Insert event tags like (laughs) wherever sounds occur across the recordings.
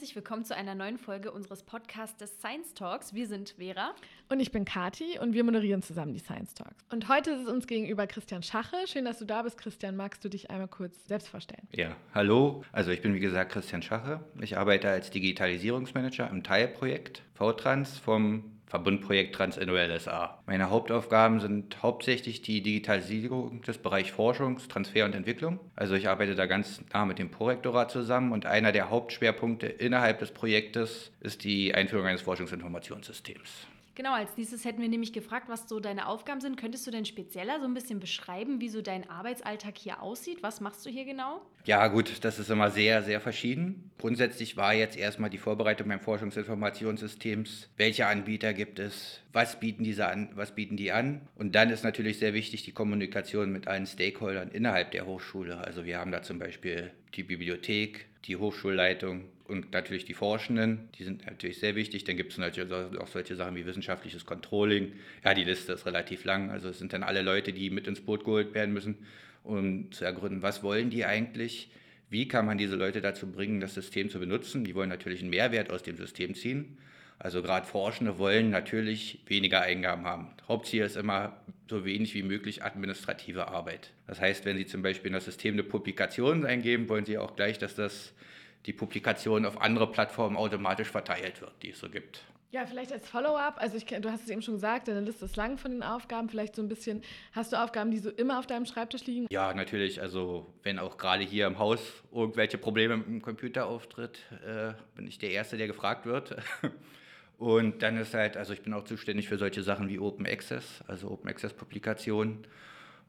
Herzlich willkommen zu einer neuen Folge unseres Podcasts des Science Talks. Wir sind Vera. Und ich bin Kati und wir moderieren zusammen die Science Talks. Und heute ist uns gegenüber Christian Schache. Schön, dass du da bist, Christian. Magst du dich einmal kurz selbst vorstellen? Ja, hallo. Also ich bin wie gesagt Christian Schache. Ich arbeite als Digitalisierungsmanager im Teilprojekt VTrans vom Verbundprojekt TransNOL SA. Meine Hauptaufgaben sind hauptsächlich die Digitalisierung des Bereichs Forschungs-, Transfer und Entwicklung. Also ich arbeite da ganz nah mit dem Prorektorat zusammen und einer der Hauptschwerpunkte innerhalb des Projektes ist die Einführung eines Forschungsinformationssystems. Genau, als nächstes hätten wir nämlich gefragt, was so deine Aufgaben sind. Könntest du denn spezieller so ein bisschen beschreiben, wie so dein Arbeitsalltag hier aussieht? Was machst du hier genau? Ja, gut, das ist immer sehr, sehr verschieden. Grundsätzlich war jetzt erstmal die Vorbereitung beim Forschungsinformationssystems. Welche Anbieter gibt es? Was bieten diese an? Was bieten die an? Und dann ist natürlich sehr wichtig die Kommunikation mit allen Stakeholdern innerhalb der Hochschule. Also wir haben da zum Beispiel die Bibliothek, die Hochschulleitung, und natürlich die Forschenden, die sind natürlich sehr wichtig. Dann gibt es natürlich auch solche Sachen wie wissenschaftliches Controlling. Ja, die Liste ist relativ lang. Also es sind dann alle Leute, die mit ins Boot geholt werden müssen, um zu ergründen, was wollen die eigentlich? Wie kann man diese Leute dazu bringen, das System zu benutzen? Die wollen natürlich einen Mehrwert aus dem System ziehen. Also gerade Forschende wollen natürlich weniger Eingaben haben. Hauptziel ist immer so wenig wie möglich administrative Arbeit. Das heißt, wenn Sie zum Beispiel in das System eine Publikation eingeben, wollen Sie auch gleich, dass das die Publikation auf andere Plattformen automatisch verteilt wird, die es so gibt. Ja, vielleicht als Follow-up, also ich, du hast es eben schon gesagt, deine Liste ist lang von den Aufgaben, vielleicht so ein bisschen, hast du Aufgaben, die so immer auf deinem Schreibtisch liegen? Ja, natürlich, also wenn auch gerade hier im Haus irgendwelche Probleme mit dem Computer auftritt, äh, bin ich der Erste, der gefragt wird. (laughs) Und dann ist halt, also ich bin auch zuständig für solche Sachen wie Open Access, also Open Access Publikationen.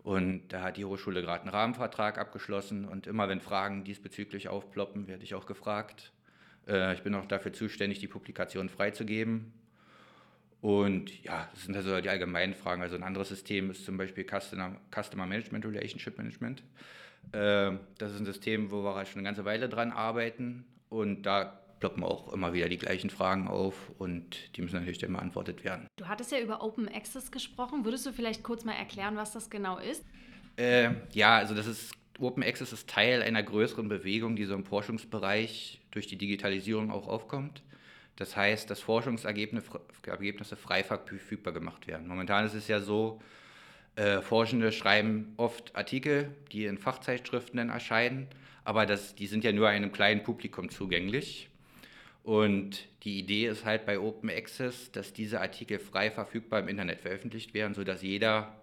Und da hat die Hochschule gerade einen Rahmenvertrag abgeschlossen und immer wenn Fragen diesbezüglich aufploppen, werde ich auch gefragt. Äh, ich bin auch dafür zuständig, die Publikation freizugeben. Und ja, das sind also die allgemeinen Fragen. Also ein anderes System ist zum Beispiel Customer, Customer Management, Relationship Management. Äh, das ist ein System, wo wir schon eine ganze Weile dran arbeiten. Und da ploppen auch immer wieder die gleichen Fragen auf und die müssen natürlich dann beantwortet werden. Du hattest ja über Open Access gesprochen. Würdest du vielleicht kurz mal erklären, was das genau ist? Äh, ja, also das ist Open Access ist Teil einer größeren Bewegung, die so im Forschungsbereich durch die Digitalisierung auch aufkommt. Das heißt, dass Forschungsergebnisse frei verfügbar gemacht werden. Momentan ist es ja so, äh, Forschende schreiben oft Artikel, die in Fachzeitschriften dann erscheinen, aber das, die sind ja nur einem kleinen Publikum zugänglich. Und die Idee ist halt bei Open Access, dass diese Artikel frei verfügbar im Internet veröffentlicht werden, sodass jeder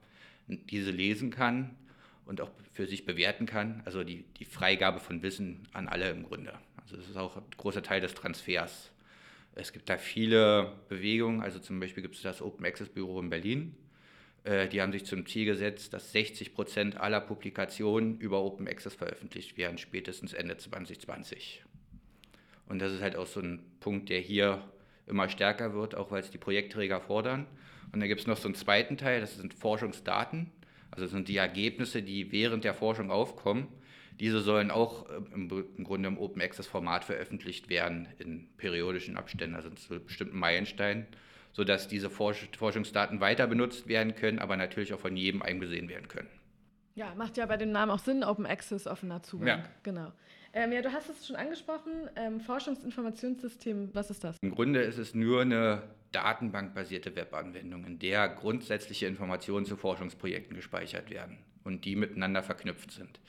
diese lesen kann und auch für sich bewerten kann. Also die, die Freigabe von Wissen an alle im Grunde. Also das ist auch ein großer Teil des Transfers. Es gibt da viele Bewegungen, also zum Beispiel gibt es das Open Access Büro in Berlin. Äh, die haben sich zum Ziel gesetzt, dass 60 Prozent aller Publikationen über Open Access veröffentlicht werden, spätestens Ende 2020. Und das ist halt auch so ein Punkt, der hier immer stärker wird, auch weil es die Projektträger fordern. Und dann gibt es noch so einen zweiten Teil, das sind Forschungsdaten. Also das sind die Ergebnisse, die während der Forschung aufkommen. Diese sollen auch äh, im, im Grunde im Open Access Format veröffentlicht werden in periodischen Abständen, also zu bestimmten Meilensteinen, sodass diese Forsch Forschungsdaten weiter benutzt werden können, aber natürlich auch von jedem eingesehen werden können. Ja, macht ja bei dem Namen auch Sinn, Open Access, offener Zugang. Ja. Genau. Ähm, ja, du hast es schon angesprochen, ähm, Forschungsinformationssystem, was ist das? Im Grunde ist es nur eine datenbankbasierte Webanwendung, in der grundsätzliche Informationen zu Forschungsprojekten gespeichert werden und die miteinander verknüpft sind.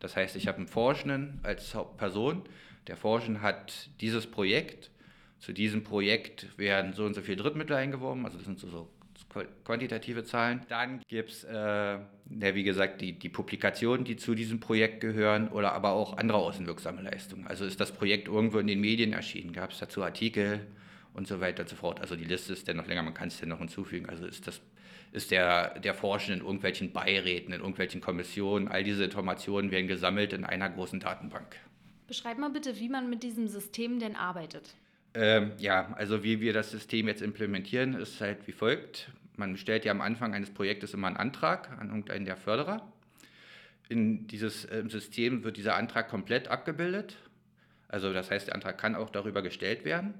Das heißt, ich habe einen Forschenden als Person, der Forschende hat dieses Projekt, zu diesem Projekt werden so und so viele Drittmittel eingeworben, also das sind so, so quantitative Zahlen. Dann gibt es, äh, ja, wie gesagt, die, die Publikationen, die zu diesem Projekt gehören oder aber auch andere außenwirksame Leistungen. Also ist das Projekt irgendwo in den Medien erschienen, gab es dazu Artikel und so weiter und so fort. Also die Liste ist dann noch länger, man kann es dann noch hinzufügen. Also ist das ist der, der Forschende in irgendwelchen Beiräten, in irgendwelchen Kommissionen. All diese Informationen werden gesammelt in einer großen Datenbank. Beschreib mal bitte, wie man mit diesem System denn arbeitet. Ähm, ja, also wie wir das System jetzt implementieren, ist halt wie folgt. Man stellt ja am Anfang eines Projektes immer einen Antrag an irgendeinen der Förderer. In dieses äh, System wird dieser Antrag komplett abgebildet. Also das heißt, der Antrag kann auch darüber gestellt werden.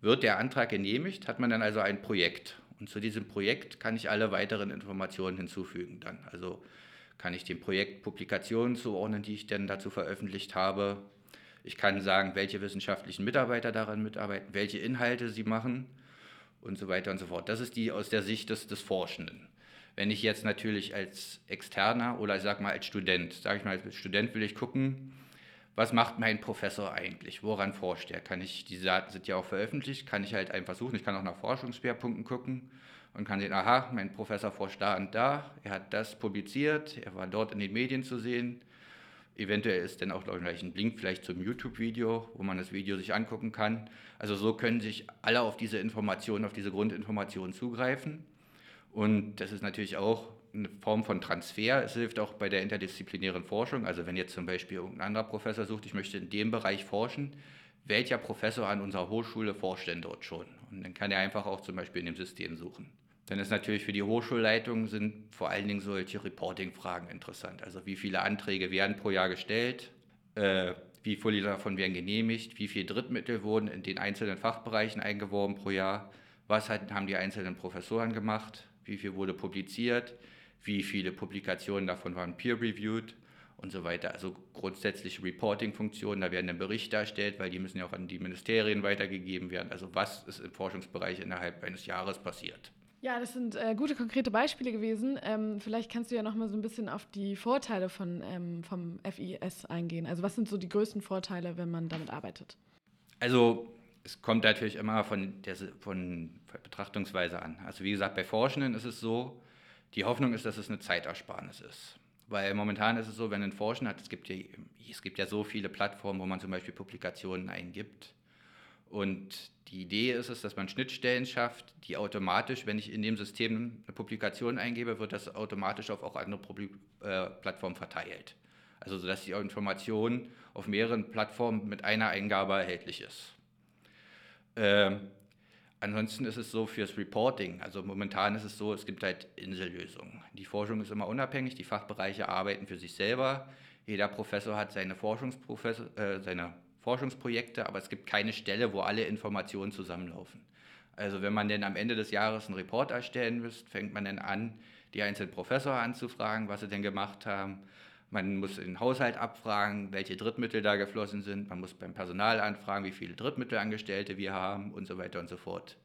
Wird der Antrag genehmigt, hat man dann also ein Projekt. Und zu diesem Projekt kann ich alle weiteren Informationen hinzufügen dann. Also kann ich dem Projekt Publikationen zuordnen, die ich dann dazu veröffentlicht habe. Ich kann sagen, welche wissenschaftlichen Mitarbeiter daran mitarbeiten, welche Inhalte sie machen und so weiter und so fort. Das ist die aus der Sicht des, des Forschenden. Wenn ich jetzt natürlich als Externer oder ich sage mal als Student, sage ich mal als Student will ich gucken, was macht mein Professor eigentlich, woran forscht er? Kann ich, diese Daten sind ja auch veröffentlicht, kann ich halt einfach suchen, ich kann auch nach Forschungsschwerpunkten gucken und kann sehen, aha, mein Professor forscht da und da, er hat das publiziert, er war dort in den Medien zu sehen, Eventuell ist dann auch gleich ein Link vielleicht zum YouTube-Video, wo man das Video sich angucken kann. Also so können sich alle auf diese Informationen, auf diese Grundinformationen zugreifen. Und das ist natürlich auch eine Form von Transfer. Es hilft auch bei der interdisziplinären Forschung. Also wenn jetzt zum Beispiel irgendein anderer Professor sucht, ich möchte in dem Bereich forschen, welcher Professor an unserer Hochschule forscht denn dort schon? Und dann kann er einfach auch zum Beispiel in dem System suchen. Dann ist natürlich für die Hochschulleitung sind vor allen Dingen solche Reporting-Fragen interessant. Also wie viele Anträge werden pro Jahr gestellt, äh, wie viele davon werden genehmigt, wie viele Drittmittel wurden in den einzelnen Fachbereichen eingeworben pro Jahr, was hat, haben die einzelnen Professoren gemacht, wie viel wurde publiziert, wie viele Publikationen davon waren peer-reviewed und so weiter. Also grundsätzliche Reporting-Funktionen, da werden dann Berichte erstellt, weil die müssen ja auch an die Ministerien weitergegeben werden. Also was ist im Forschungsbereich innerhalb eines Jahres passiert. Ja, das sind äh, gute konkrete Beispiele gewesen. Ähm, vielleicht kannst du ja noch mal so ein bisschen auf die Vorteile von, ähm, vom FIS eingehen. Also was sind so die größten Vorteile, wenn man damit arbeitet? Also es kommt natürlich immer von der von Betrachtungsweise an. Also wie gesagt, bei Forschenden ist es so, die Hoffnung ist, dass es eine Zeitersparnis ist. Weil momentan ist es so, wenn ein Forschender hat, es gibt ja, es gibt ja so viele Plattformen, wo man zum Beispiel Publikationen eingibt. Und die Idee ist es, dass man Schnittstellen schafft, die automatisch, wenn ich in dem System eine Publikation eingebe, wird das automatisch auf auch andere Publik äh, Plattformen verteilt. Also sodass die Information auf mehreren Plattformen mit einer Eingabe erhältlich ist. Ähm, ansonsten ist es so fürs Reporting, also momentan ist es so, es gibt halt Insellösungen. Die Forschung ist immer unabhängig, die Fachbereiche arbeiten für sich selber. Jeder Professor hat seine, Forschungsprofessor, äh, seine Forschungsprojekte, aber es gibt keine Stelle, wo alle Informationen zusammenlaufen. Also wenn man denn am Ende des Jahres einen Report erstellen müsst, fängt man dann an, die einzelnen Professoren anzufragen, was sie denn gemacht haben. Man muss den Haushalt abfragen, welche Drittmittel da geflossen sind. Man muss beim Personal anfragen, wie viele Drittmittelangestellte wir haben und so weiter und so fort.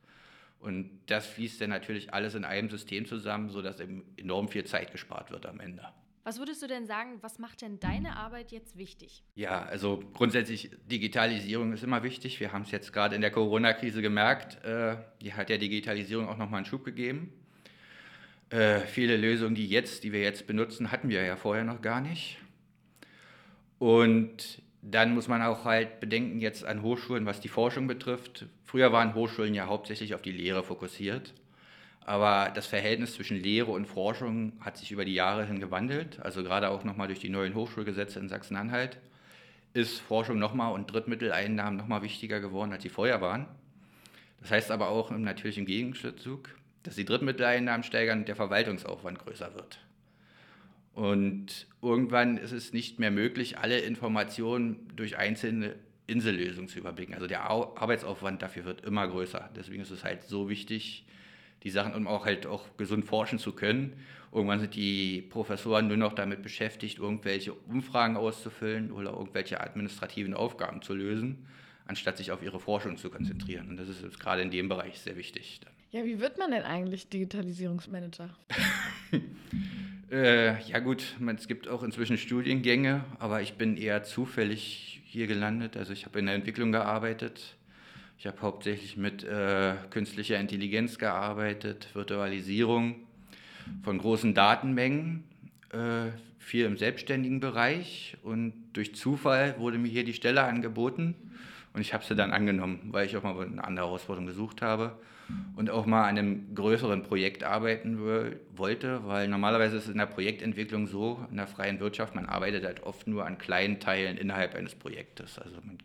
Und das fließt dann natürlich alles in einem System zusammen, sodass enorm viel Zeit gespart wird am Ende. Was würdest du denn sagen, was macht denn deine Arbeit jetzt wichtig? Ja, also grundsätzlich Digitalisierung ist immer wichtig. Wir haben es jetzt gerade in der Corona-Krise gemerkt. Äh, die hat der Digitalisierung auch nochmal einen Schub gegeben. Äh, viele Lösungen, die, jetzt, die wir jetzt benutzen, hatten wir ja vorher noch gar nicht. Und dann muss man auch halt bedenken jetzt an Hochschulen, was die Forschung betrifft. Früher waren Hochschulen ja hauptsächlich auf die Lehre fokussiert. Aber das Verhältnis zwischen Lehre und Forschung hat sich über die Jahre hin gewandelt. Also gerade auch nochmal durch die neuen Hochschulgesetze in Sachsen-Anhalt ist Forschung nochmal und Drittmitteleinnahmen nochmal wichtiger geworden, als sie vorher waren. Das heißt aber auch natürlich im Gegenzug, dass die Drittmitteleinnahmen steigern und der Verwaltungsaufwand größer wird. Und irgendwann ist es nicht mehr möglich, alle Informationen durch einzelne Insellösungen zu überblicken. Also der Arbeitsaufwand dafür wird immer größer. Deswegen ist es halt so wichtig, die Sachen, um auch halt auch gesund forschen zu können. Irgendwann sind die Professoren nur noch damit beschäftigt, irgendwelche Umfragen auszufüllen oder irgendwelche administrativen Aufgaben zu lösen, anstatt sich auf ihre Forschung zu konzentrieren. Und das ist gerade in dem Bereich sehr wichtig. Ja, wie wird man denn eigentlich Digitalisierungsmanager? (laughs) äh, ja gut, es gibt auch inzwischen Studiengänge, aber ich bin eher zufällig hier gelandet. Also ich habe in der Entwicklung gearbeitet ich habe hauptsächlich mit äh, künstlicher Intelligenz gearbeitet, Virtualisierung von großen Datenmengen. Äh, viel im selbstständigen Bereich und durch Zufall wurde mir hier die Stelle angeboten und ich habe sie dann angenommen, weil ich auch mal eine andere Herausforderung gesucht habe und auch mal an einem größeren Projekt arbeiten wollte, weil normalerweise ist es in der Projektentwicklung so, in der freien Wirtschaft, man arbeitet halt oft nur an kleinen Teilen innerhalb eines Projektes. Also man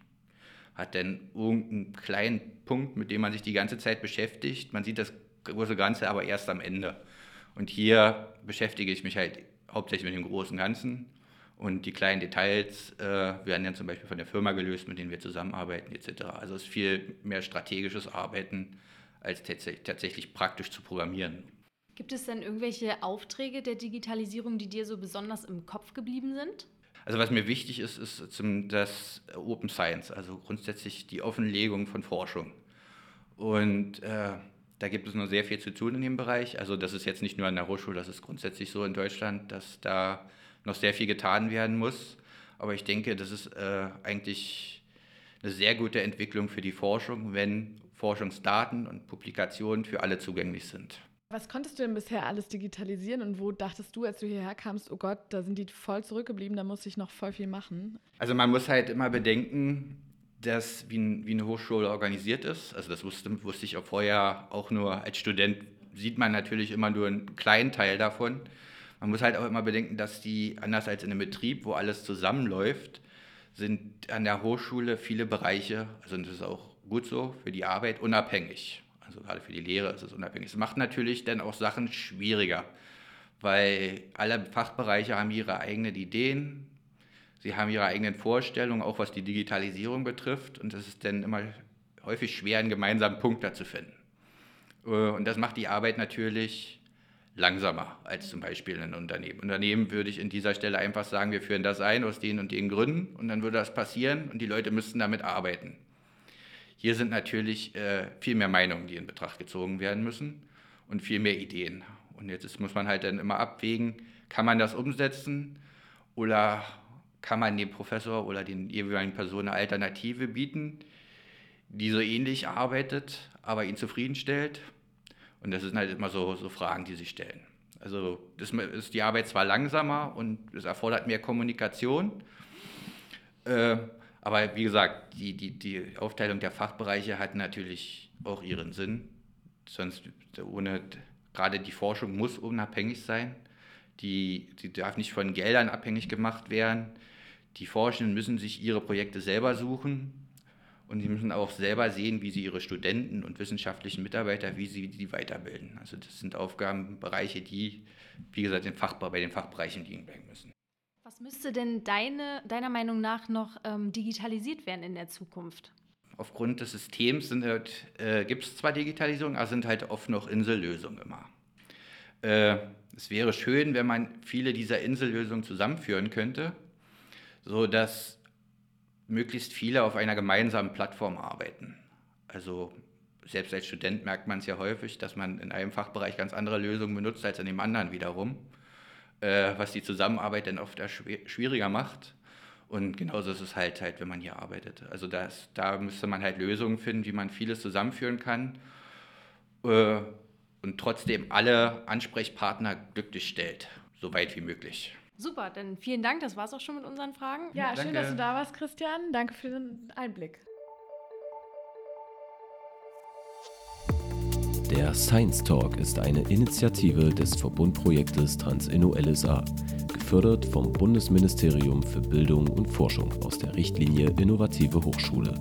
hat dann irgendeinen kleinen Punkt, mit dem man sich die ganze Zeit beschäftigt. Man sieht das große Ganze aber erst am Ende. Und hier beschäftige ich mich halt hauptsächlich mit dem großen Ganzen und die kleinen Details äh, werden dann zum Beispiel von der Firma gelöst, mit denen wir zusammenarbeiten etc. Also es ist viel mehr strategisches Arbeiten, als tatsächlich praktisch zu programmieren. Gibt es denn irgendwelche Aufträge der Digitalisierung, die dir so besonders im Kopf geblieben sind? Also was mir wichtig ist, ist zum, das Open Science, also grundsätzlich die Offenlegung von Forschung. Und äh, da gibt es noch sehr viel zu tun in dem Bereich. Also das ist jetzt nicht nur an der Hochschule, das ist grundsätzlich so in Deutschland, dass da noch sehr viel getan werden muss. Aber ich denke, das ist äh, eigentlich eine sehr gute Entwicklung für die Forschung, wenn Forschungsdaten und Publikationen für alle zugänglich sind. Was konntest du denn bisher alles digitalisieren und wo dachtest du, als du hierher kamst, oh Gott, da sind die voll zurückgeblieben, da muss ich noch voll viel machen? Also man muss halt immer bedenken, dass wie, ein, wie eine Hochschule organisiert ist. Also das wusste, wusste ich auch vorher auch nur als Student, sieht man natürlich immer nur einen kleinen Teil davon. Man muss halt auch immer bedenken, dass die, anders als in einem Betrieb, wo alles zusammenläuft, sind an der Hochschule viele Bereiche, also das ist auch gut so, für die Arbeit unabhängig. Also gerade für die Lehre ist es unabhängig. Es macht natürlich dann auch Sachen schwieriger, weil alle Fachbereiche haben ihre eigenen Ideen, sie haben ihre eigenen Vorstellungen, auch was die Digitalisierung betrifft. Und es ist dann immer häufig schwer, einen gemeinsamen Punkt da zu finden. Äh, und das macht die Arbeit natürlich langsamer als zum Beispiel ein Unternehmen. Unternehmen würde ich in dieser Stelle einfach sagen, wir führen das ein aus den und den Gründen und dann würde das passieren und die Leute müssten damit arbeiten. Hier sind natürlich äh, viel mehr Meinungen, die in Betracht gezogen werden müssen und viel mehr Ideen. Und jetzt muss man halt dann immer abwägen, kann man das umsetzen oder kann man dem Professor oder den jeweiligen Personen eine Alternative bieten, die so ähnlich arbeitet, aber ihn zufriedenstellt und das sind halt immer so, so Fragen, die sich stellen. Also das ist die Arbeit zwar langsamer und es erfordert mehr Kommunikation, äh, aber wie gesagt, die, die, die Aufteilung der Fachbereiche hat natürlich auch ihren Sinn. Sonst ohne gerade die Forschung muss unabhängig sein. Die, die darf nicht von Geldern abhängig gemacht werden. Die Forschenden müssen sich ihre Projekte selber suchen und sie müssen auch selber sehen, wie sie ihre Studenten und wissenschaftlichen Mitarbeiter, wie sie die weiterbilden. Also das sind Aufgabenbereiche, die, wie gesagt, den Fach, bei den Fachbereichen liegen bleiben müssen. Was müsste denn deine, deiner Meinung nach noch ähm, digitalisiert werden in der Zukunft? Aufgrund des Systems halt, äh, gibt es zwar Digitalisierung, aber sind halt oft noch Insellösungen immer. Äh, es wäre schön, wenn man viele dieser Insellösungen zusammenführen könnte, sodass möglichst viele auf einer gemeinsamen Plattform arbeiten. Also selbst als Student merkt man es ja häufig, dass man in einem Fachbereich ganz andere Lösungen benutzt als in dem anderen wiederum, äh, was die Zusammenarbeit dann oft schwieriger macht. Und genauso ist es halt, halt wenn man hier arbeitet. Also das, da müsste man halt Lösungen finden, wie man vieles zusammenführen kann äh, und trotzdem alle Ansprechpartner glücklich stellt, so weit wie möglich. Super, dann vielen Dank. Das war es auch schon mit unseren Fragen. Ja, Danke. schön, dass du da warst, Christian. Danke für den Einblick. Der Science Talk ist eine Initiative des Verbundprojektes Transinno LSA, gefördert vom Bundesministerium für Bildung und Forschung aus der Richtlinie Innovative Hochschule.